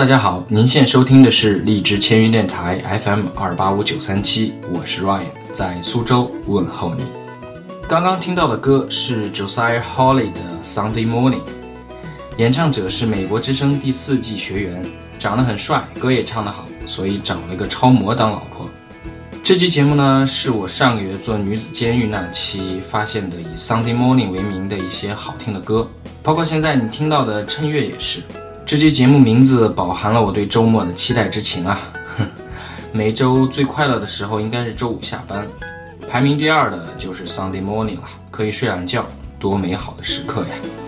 大家好，您现在收听的是荔枝签约电台 FM 二八五九三七，我是 Ryan，在苏州问候你。刚刚听到的歌是 Josiah Hawley 的 Sunday Morning，演唱者是美国之声第四季学员，长得很帅，歌也唱得好，所以找了个超模当老婆。这期节目呢，是我上个月做女子监狱那期发现的以 Sunday Morning 为名的一些好听的歌，包括现在你听到的趁月也是。这期节目名字饱含了我对周末的期待之情啊！哼，每周最快乐的时候应该是周五下班，排名第二的就是 Sunday morning 了，可以睡懒觉，多美好的时刻呀！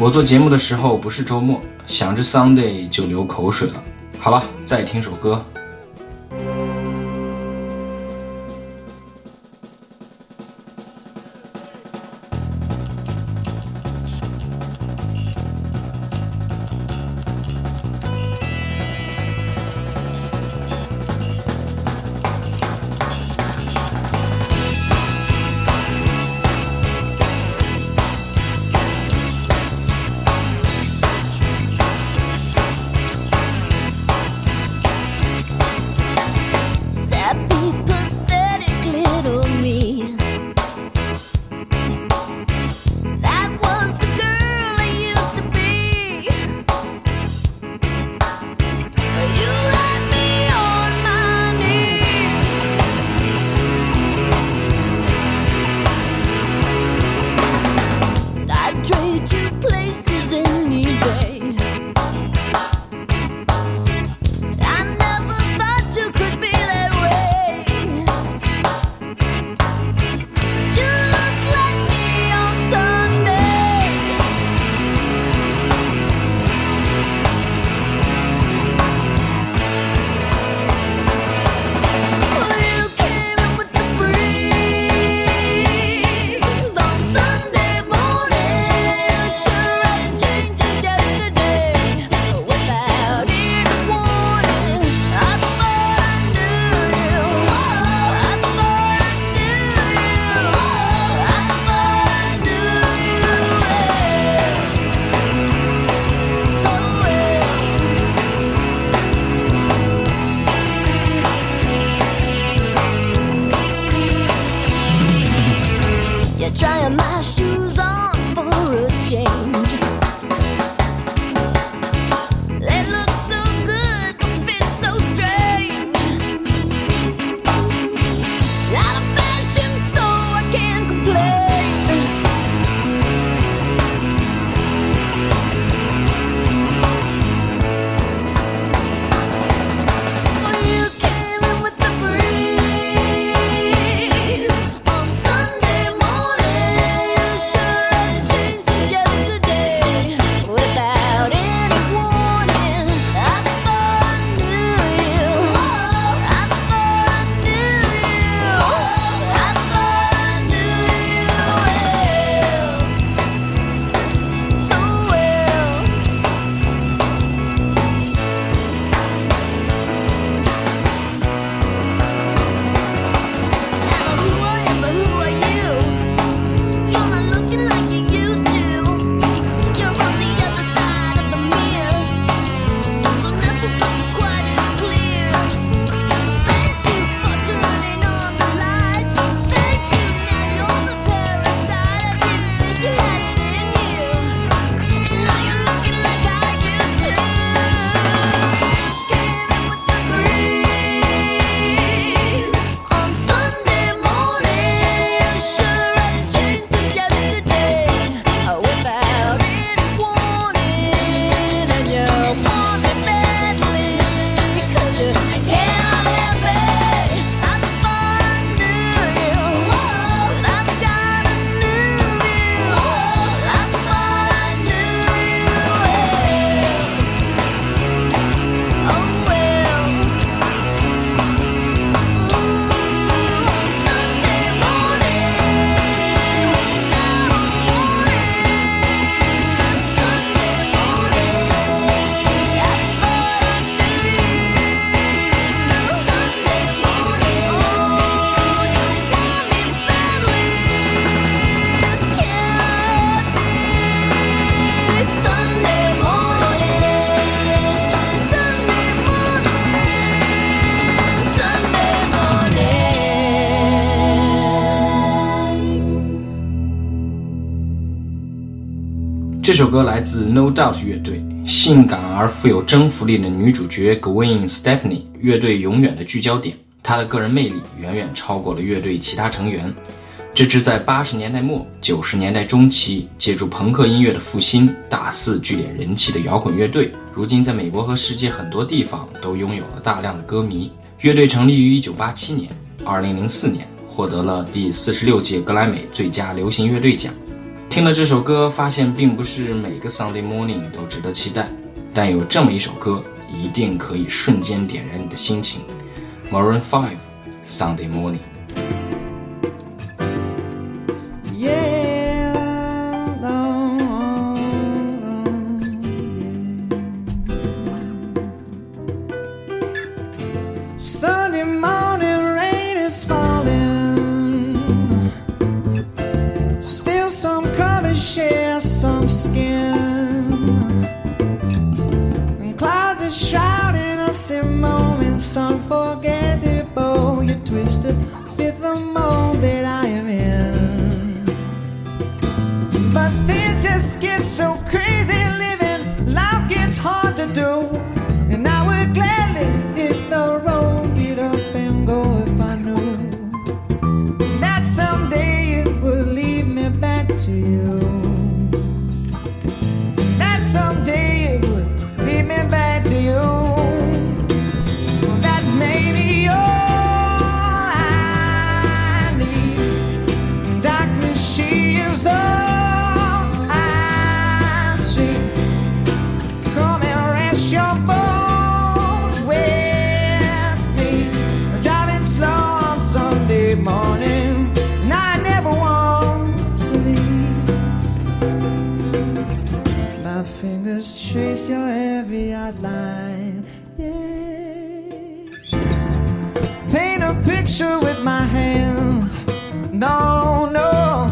我做节目的时候不是周末，想着 Sunday 就流口水了。好了，再听首歌。这首歌来自 No Doubt 乐队，性感而富有征服力的女主角 Gwen Stefani，乐队永远的聚焦点。她的个人魅力远远超过了乐队其他成员。这支在八十年代末九十年代中期借助朋克音乐的复兴，大肆聚敛人气的摇滚乐队，如今在美国和世界很多地方都拥有了大量的歌迷。乐队成立于一九八七年，二零零四年获得了第四十六届格莱美最佳流行乐队奖。听了这首歌，发现并不是每个 Sunday morning 都值得期待，但有这么一首歌，一定可以瞬间点燃你的心情。Maroon Five Sunday Morning。Moments unforgettable. You twisted fit the mold that I am in. But things just get so crazy picture with my hands. No, no.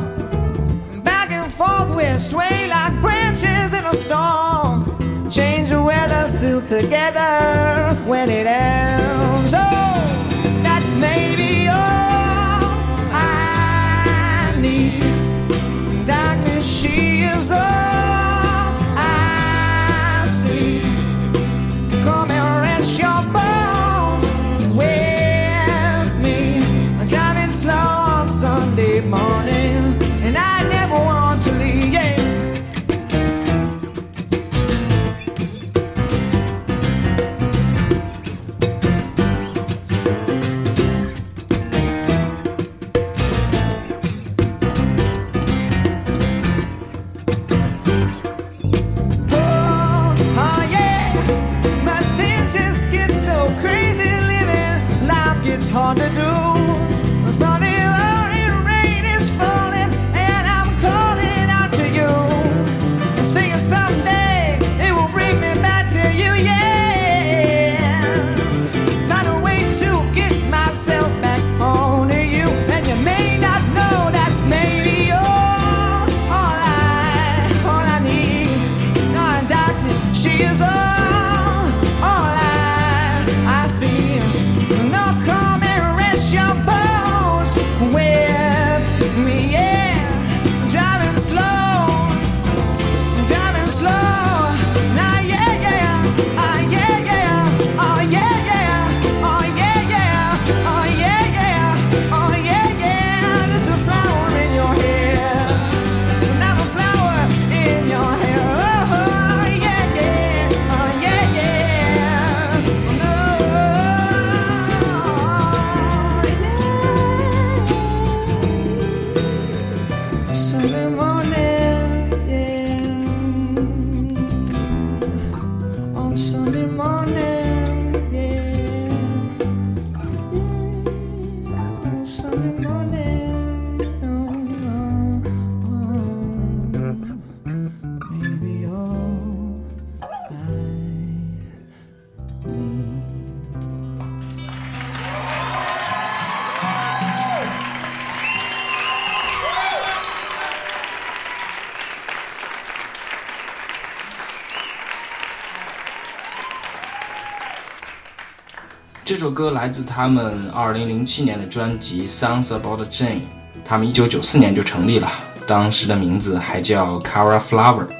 Back and forth we sway like branches in a storm. Change the weather, still together when it ends. Oh, 首歌来自他们二零零七年的专辑《Songs About Jane》，他们一九九四年就成立了，当时的名字还叫 Cara Flower。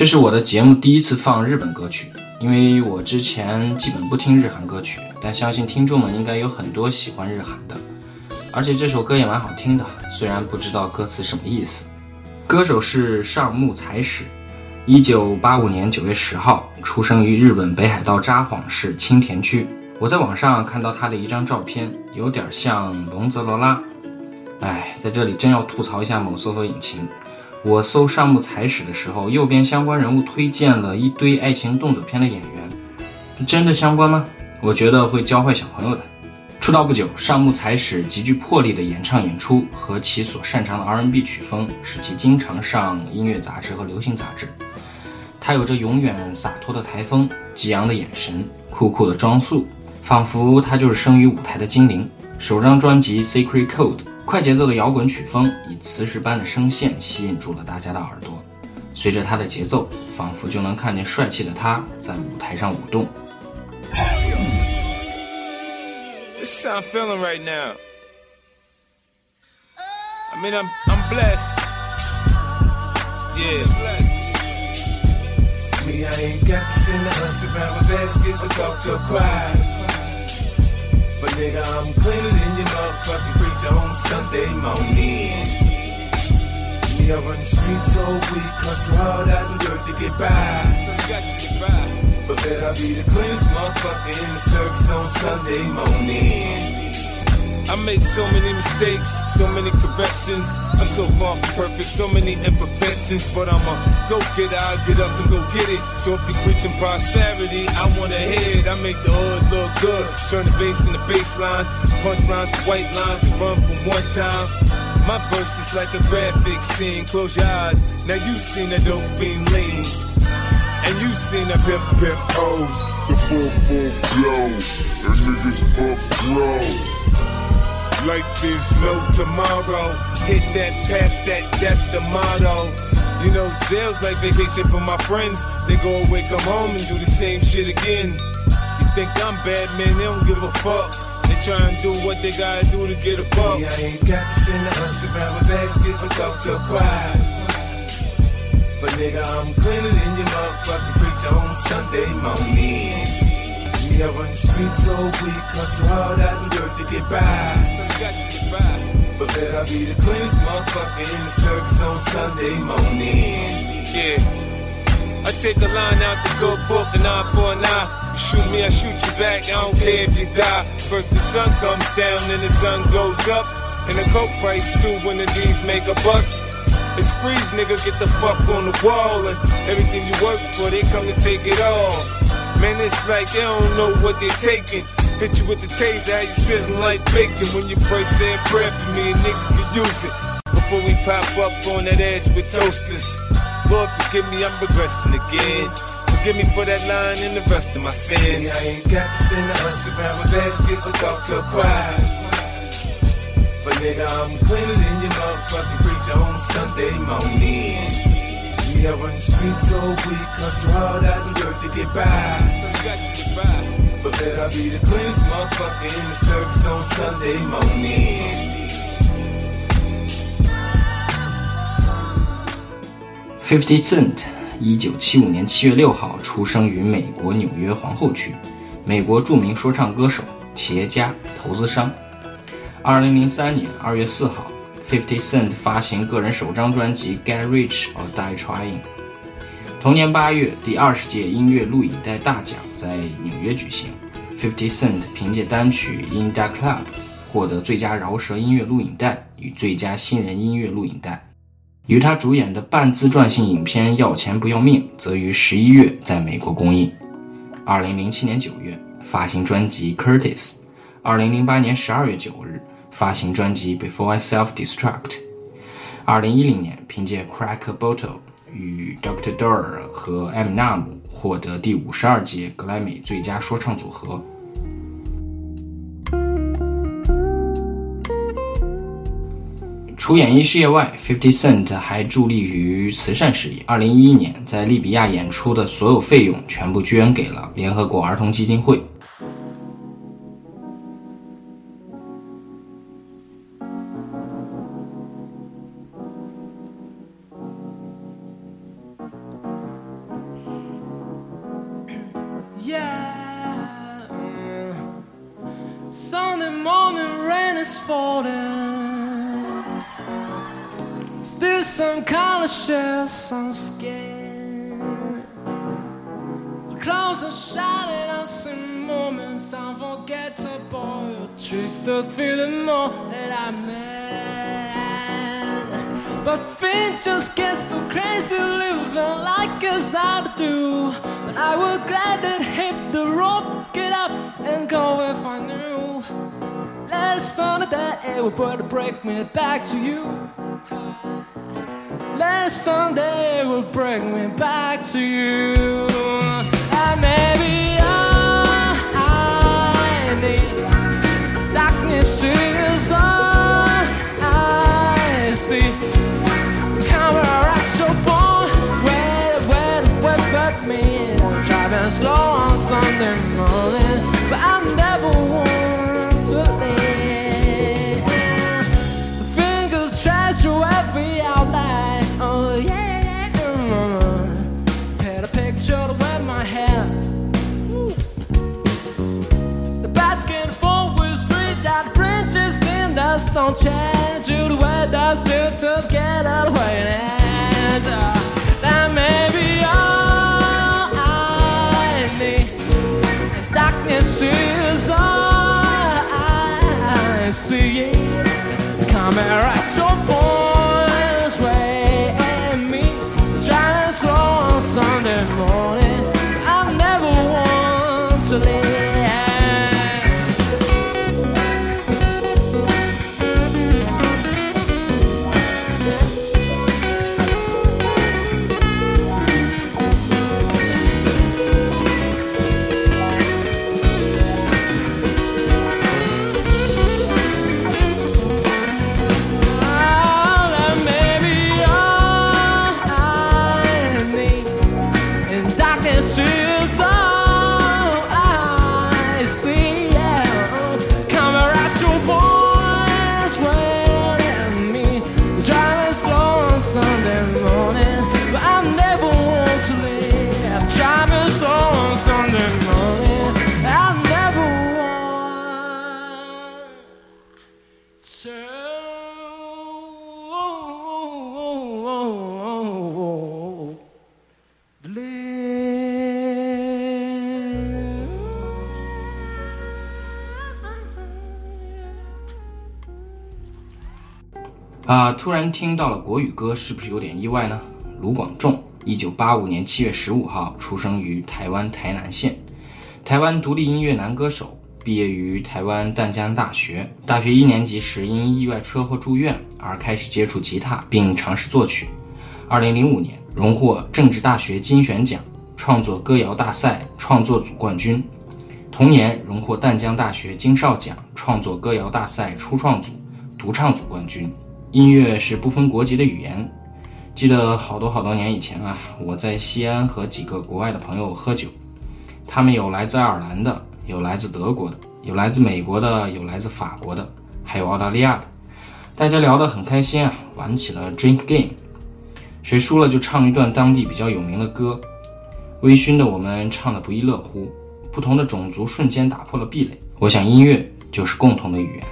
这是我的节目第一次放日本歌曲，因为我之前基本不听日韩歌曲，但相信听众们应该有很多喜欢日韩的，而且这首歌也蛮好听的，虽然不知道歌词什么意思。歌手是上木彩史，一九八五年九月十号出生于日本北海道札幌市青田区。我在网上看到他的一张照片，有点像龙泽罗拉。哎，在这里真要吐槽一下某搜索引擎。我搜上木彩史的时候，右边相关人物推荐了一堆爱情动作片的演员，真的相关吗？我觉得会教坏小朋友的。出道不久，上木彩史极具魄力的演唱演出和其所擅长的 R&B 曲风，使其经常上音乐杂志和流行杂志。他有着永远洒脱的台风、激昂的眼神、酷酷的装束，仿佛他就是生于舞台的精灵。首张专辑《Secret Code》快节奏的摇滚曲风以磁石般的声线吸引住了大家的耳朵，随着它的节奏，仿佛就能看见帅气的他在舞台上舞动。This how I'm feeling right now. I mean, I'm I'm blessed. Yeah. Me, I ain't got to send a hush around my basket or talk to a crowd. Nigga, I'm cleaner than your motherfucking preacher on Sunday morning. Me, I run the streets all week, hustle hard out in dirt to get by. But bet I'll be the cleanest motherfucker in the service on Sunday morning. I make so many mistakes, so many corrections. I'm so far from perfect, so many imperfections. But I'm a go getter, I get up and go get it. So if you're preaching prosperity, I want to head. I make the hood look good. Turn the bass in the bass line, punch lines to white lines, and run from one time. My verse is like a graphic scene. Close your eyes, now you seen a dope fiend lean. And you seen a pimp pimp O's, oh. the full full blow, and niggas puff grow. Like there's no tomorrow. Hit that, pass that, that's the motto. You know, jail's like vacation for my friends. They go away, come home, and do the same shit again. You think I'm bad, man? They don't give a fuck. They try and do what they gotta do to get a buck. Yeah, I ain't got to send a hush around my basket or talk to crowd. But nigga, I'm cleaner than your motherfucking preacher on Sunday morning. I run the streets all week, hustle hard out in dirt to get by. But bet I'll be the cleanest motherfucker in the service on Sunday morning. Yeah. I take a line out the good book, an eye for an eye. You shoot me, I shoot you back. I don't care if you die. First the sun comes down, then the sun goes up. And the coke price too when the D's make a bust. It's freeze, nigga, get the fuck on the wall. And everything you work for, they come to take it all. Man, it's like they don't know what they're taking. Hit you with the taser, how you sizzling like bacon. When you pray, say a prayer for me, a nigga can use it. Before we pop up on that ass with toasters. Lord, forgive me, I'm regressing again. Forgive me for that line and the rest of my sins. I ain't got to send a hush around my basket or talk to a crowd. But nigga, I'm cleaner than your motherfucking preacher on Sunday morning. Me, I run the streets all week, hustle hard out in dirt to get by. But bet I'll be the cleanest motherfucker in the service on Sunday morning. Fifty Cent，一九七五年七月六号出生于美国纽约皇后区，美国著名说唱歌手、企业家、投资商。二零零三年二月四号，Fifty Cent 发行个人首张专辑《Get Rich or Die Trying》。同年八月，第二十届音乐录影带大奖在纽约举行，Fifty Cent 凭借单曲《In Da Club》获得最佳饶舌音乐录影带与最佳新人音乐录影带。由他主演的半自传性影片《要钱不要命》则于十一月在美国公映。二零零七年九月发行专辑《Curtis》，二零零八年十二月九日发行专辑《Before I Self Destruct》。二零一零年凭借《Crack a Bottle》与 Dr. Dre 和 M 纳姆获得第五十二届格莱美最佳说唱组合。除演艺事业外，Fifty Cent 还致力于慈善事业。二零一一年，在利比亚演出的所有费用全部捐给了联合国儿童基金会。Is falling. Still some kind of share some skin. Clouds are shining, I see moments unforgettable. You twisted feeling more than I meant. But things just get so crazy living like as I do. But I would gladly hit the road, get up and go if I knew that it's sunny that everybody break me back to you. That Sunday will bring me back to you. And maybe all I need darkness to driving slow on Sunday morning, but I'm there. on change you the way that together to get that may be all I need. Darkness is all I see. Camera so far 啊，突然听到了国语歌，是不是有点意外呢？卢广仲，一九八五年七月十五号出生于台湾台南县，台湾独立音乐男歌手，毕业于台湾淡江大学。大学一年级时因意外车祸住院，而开始接触吉他，并尝试作曲。二零零五年荣获政治大学金选奖创作歌谣大赛创作组冠军，同年荣获淡江大学金少奖创作歌谣大赛初创组独唱组冠军。音乐是不分国籍的语言。记得好多好多年以前啊，我在西安和几个国外的朋友喝酒，他们有来自爱尔兰的，有来自德国的，有来自美国的，有来自法国的，还有澳大利亚的。大家聊得很开心啊，玩起了 drink game，谁输了就唱一段当地比较有名的歌。微醺的我们唱得不亦乐乎，不同的种族瞬间打破了壁垒。我想音乐就是共同的语言。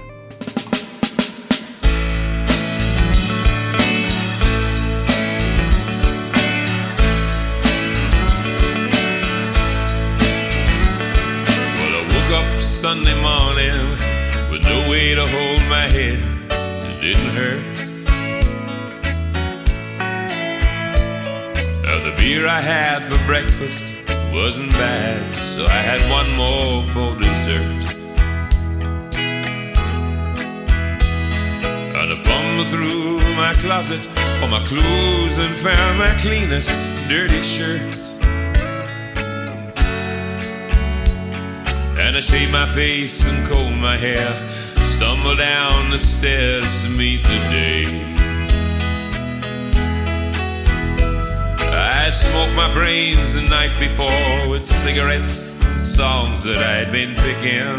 Beer I had for breakfast wasn't bad, so I had one more for dessert. And I fumbled through my closet for my clothes and found my cleanest dirty shirt. And I shaved my face and combed my hair. Stumbled down the stairs to meet the day. I smoked my brains the night before with cigarettes and songs that I'd been picking.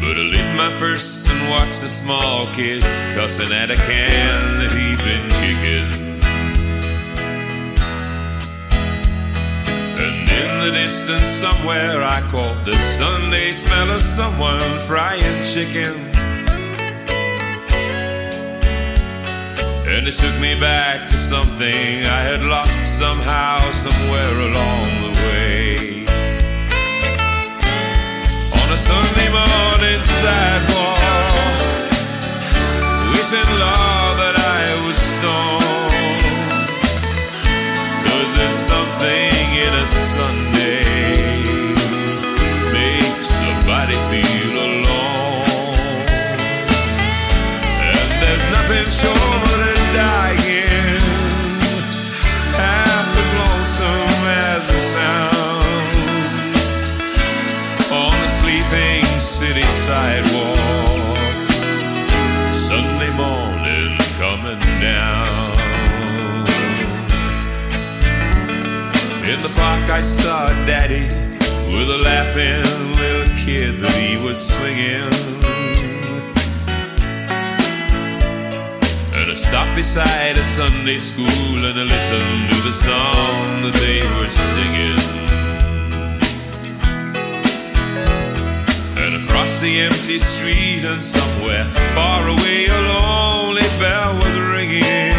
But I lit my first and watched the small kid cussing at a can that he'd been kicking. And in the distance somewhere I caught the Sunday smell of someone frying chicken. And it took me back to something I had lost somehow, somewhere laughing little kid that he was swinging. And I stopped beside a Sunday school and I listened to the song that they were singing. And across the empty street and somewhere far away a lonely bell was ringing.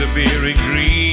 a very dream.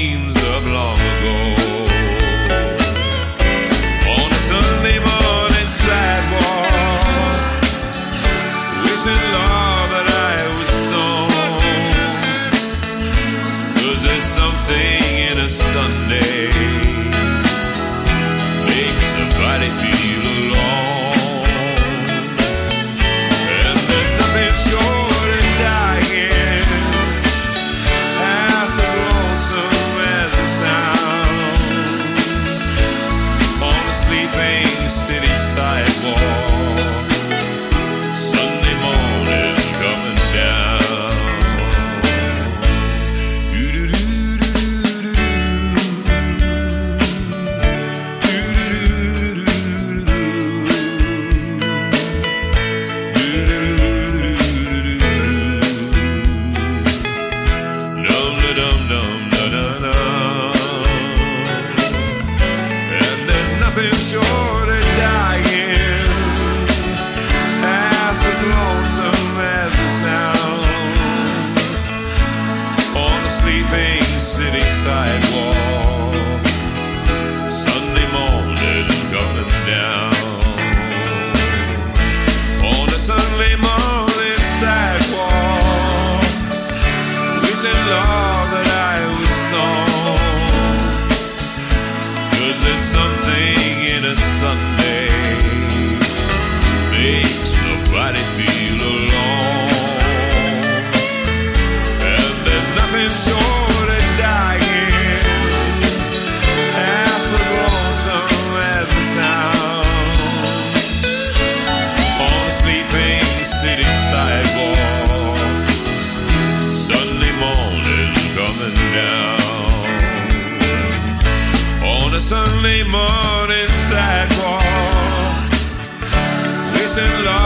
and love.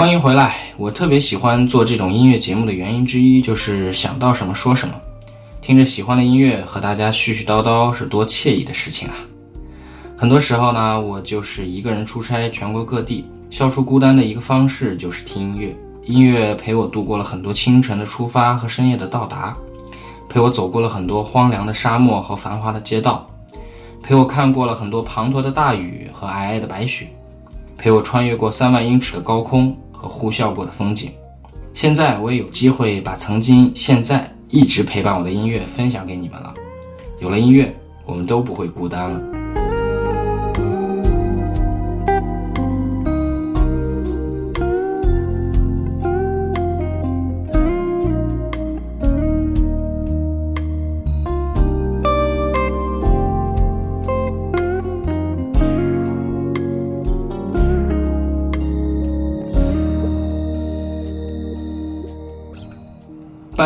欢迎回来。我特别喜欢做这种音乐节目的原因之一，就是想到什么说什么。听着喜欢的音乐和大家絮絮叨叨是多惬意的事情啊！很多时候呢，我就是一个人出差全国各地，消除孤单的一个方式就是听音乐。音乐陪我度过了很多清晨的出发和深夜的到达，陪我走过了很多荒凉的沙漠和繁华的街道，陪我看过了很多滂沱的大雨和皑皑的白雪，陪我穿越过三万英尺的高空和呼啸过的风景。现在我也有机会把曾经、现在一直陪伴我的音乐分享给你们了。有了音乐，我们都不会孤单了。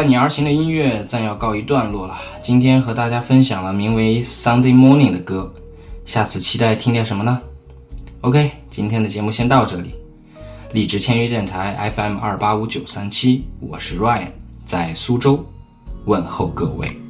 伴你而行的音乐暂要告一段落了。今天和大家分享了名为《Sunday Morning》的歌，下次期待听点什么呢？OK，今天的节目先到这里。荔枝签约电台 FM 二八五九三七，我是 Ryan，在苏州问候各位。